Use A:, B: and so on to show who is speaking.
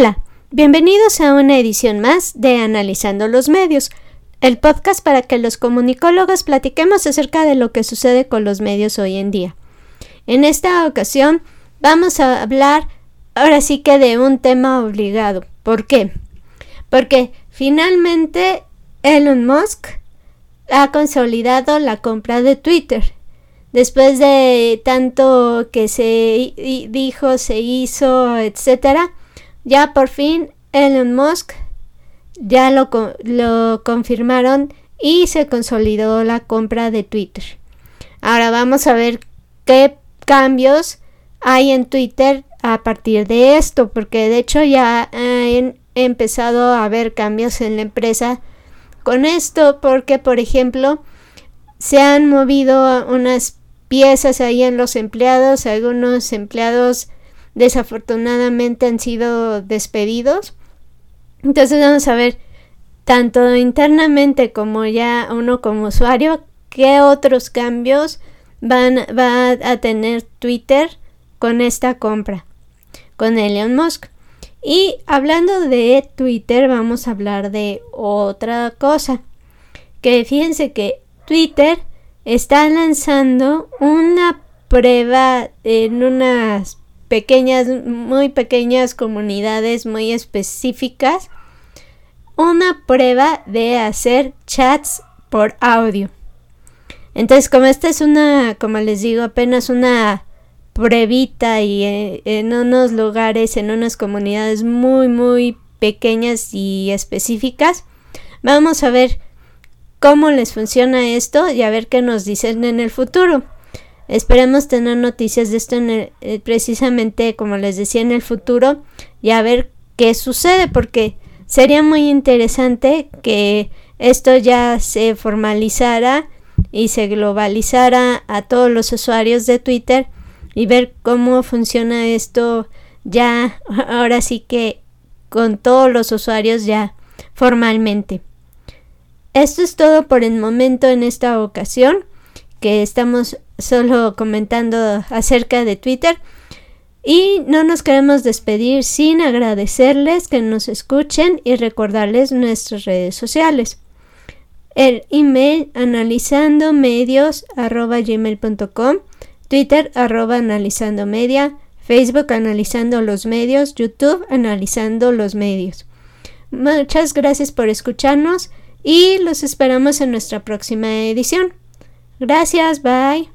A: Hola, bienvenidos a una edición más de Analizando los Medios, el podcast para que los comunicólogos platiquemos acerca de lo que sucede con los medios hoy en día. En esta ocasión vamos a hablar ahora sí que de un tema obligado. ¿Por qué? Porque finalmente Elon Musk ha consolidado la compra de Twitter. Después de tanto que se dijo, se hizo, etcétera, ya por fin Elon Musk ya lo, lo confirmaron y se consolidó la compra de Twitter. Ahora vamos a ver qué cambios hay en Twitter a partir de esto, porque de hecho ya han empezado a haber cambios en la empresa con esto, porque por ejemplo se han movido unas piezas ahí en los empleados, algunos empleados desafortunadamente han sido despedidos. Entonces vamos a ver tanto internamente como ya uno como usuario qué otros cambios van va a tener Twitter con esta compra con Elon Musk. Y hablando de Twitter vamos a hablar de otra cosa. Que fíjense que Twitter está lanzando una prueba en unas pequeñas, muy pequeñas comunidades muy específicas, una prueba de hacer chats por audio. Entonces, como esta es una, como les digo, apenas una pruebita y eh, en unos lugares, en unas comunidades muy, muy pequeñas y específicas, vamos a ver cómo les funciona esto y a ver qué nos dicen en el futuro. Esperemos tener noticias de esto en eh, precisamente como les decía en el futuro y a ver qué sucede porque sería muy interesante que esto ya se formalizara y se globalizara a todos los usuarios de Twitter y ver cómo funciona esto ya ahora sí que con todos los usuarios ya formalmente. Esto es todo por el momento en esta ocasión que estamos solo comentando acerca de Twitter. Y no nos queremos despedir sin agradecerles que nos escuchen y recordarles nuestras redes sociales. El email analizando medios gmail.com, Twitter arroba analizando media, Facebook analizando los medios, YouTube analizando los medios. Muchas gracias por escucharnos y los esperamos en nuestra próxima edición. Gracias, bye.